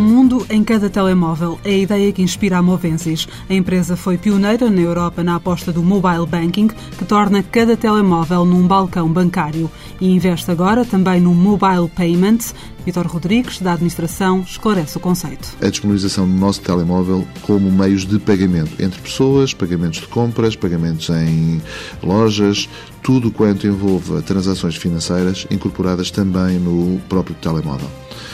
mundo em cada telemóvel é a ideia que inspira a Movensis. A empresa foi pioneira na Europa na aposta do mobile banking, que torna cada telemóvel num balcão bancário. E investe agora também no mobile payments. Vitor Rodrigues, da administração, esclarece o conceito. A disponibilização do nosso telemóvel como meios de pagamento entre pessoas, pagamentos de compras, pagamentos em lojas, tudo quanto envolva transações financeiras incorporadas também no próprio telemóvel.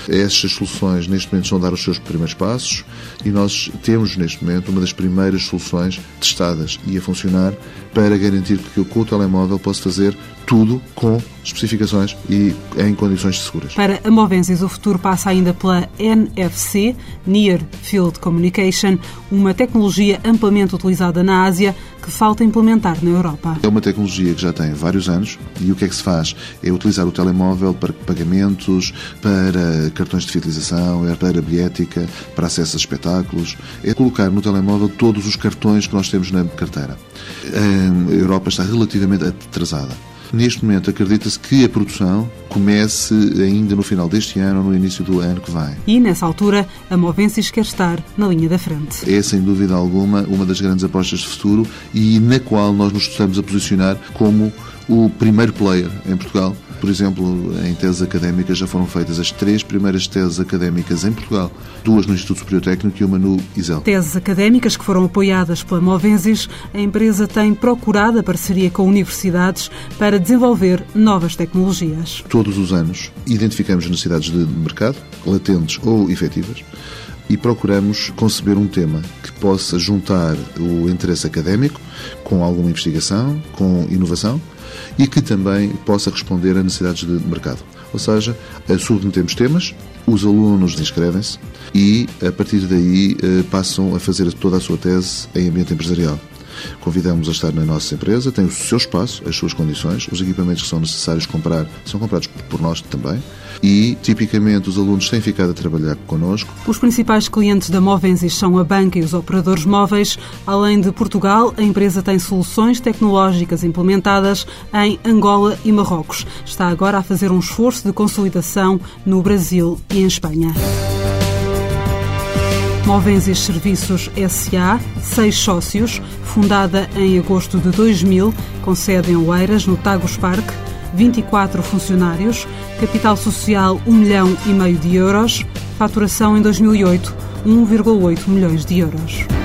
Estas soluções, neste momento, estão a dar os seus primeiros passos e nós temos, neste momento, uma das primeiras soluções testadas e a funcionar para garantir que com o telemóvel posso fazer tudo com especificações e em condições seguras. Para a Movensis, o futuro passa ainda pela NFC, Near Field Communication, uma tecnologia amplamente utilizada na Ásia que falta implementar na Europa. É uma tecnologia que já tem vários anos e o que é que se faz? É utilizar o telemóvel para pagamentos, para cartões de fidelização, é para bilhética, para acesso a espetáculos. É colocar no telemóvel todos os cartões que nós temos na carteira. A Europa está relativamente atrasada. Neste momento, acredita-se que a produção comece ainda no final deste ano ou no início do ano que vem. E, nessa altura, a Movensis quer estar na linha da frente. É, sem dúvida alguma, uma das grandes apostas de futuro e na qual nós nos estamos a posicionar como o primeiro player em Portugal por exemplo, em teses académicas já foram feitas as três primeiras teses académicas em Portugal, duas no Instituto Superior Técnico e uma no ISEL. Teses académicas que foram apoiadas pela Movensis, a empresa tem procurado a parceria com universidades para desenvolver novas tecnologias. Todos os anos identificamos necessidades de mercado, latentes ou efetivas, e procuramos conceber um tema que possa juntar o interesse académico com alguma investigação, com inovação e que também possa responder a necessidades de mercado. Ou seja, submetemos temas, os alunos inscrevem-se e, a partir daí, eh, passam a fazer toda a sua tese em ambiente empresarial. Convidamos a estar na nossa empresa, tem o seu espaço, as suas condições, os equipamentos que são necessários comprar são comprados por nós também e, tipicamente, os alunos têm ficado a trabalhar connosco. Os principais clientes da Movensis são a banca e os operadores móveis. Além de Portugal, a empresa tem soluções tecnológicas implementadas em Angola e Marrocos. Está agora a fazer um esforço de consolidação no Brasil e em Espanha. Movensis Serviços SA, seis sócios, fundada em agosto de 2000, com sede em Oeiras, no Tagus Park, 24 funcionários, capital social 1 milhão e meio de euros, faturação em 2008 1,8 milhões de euros.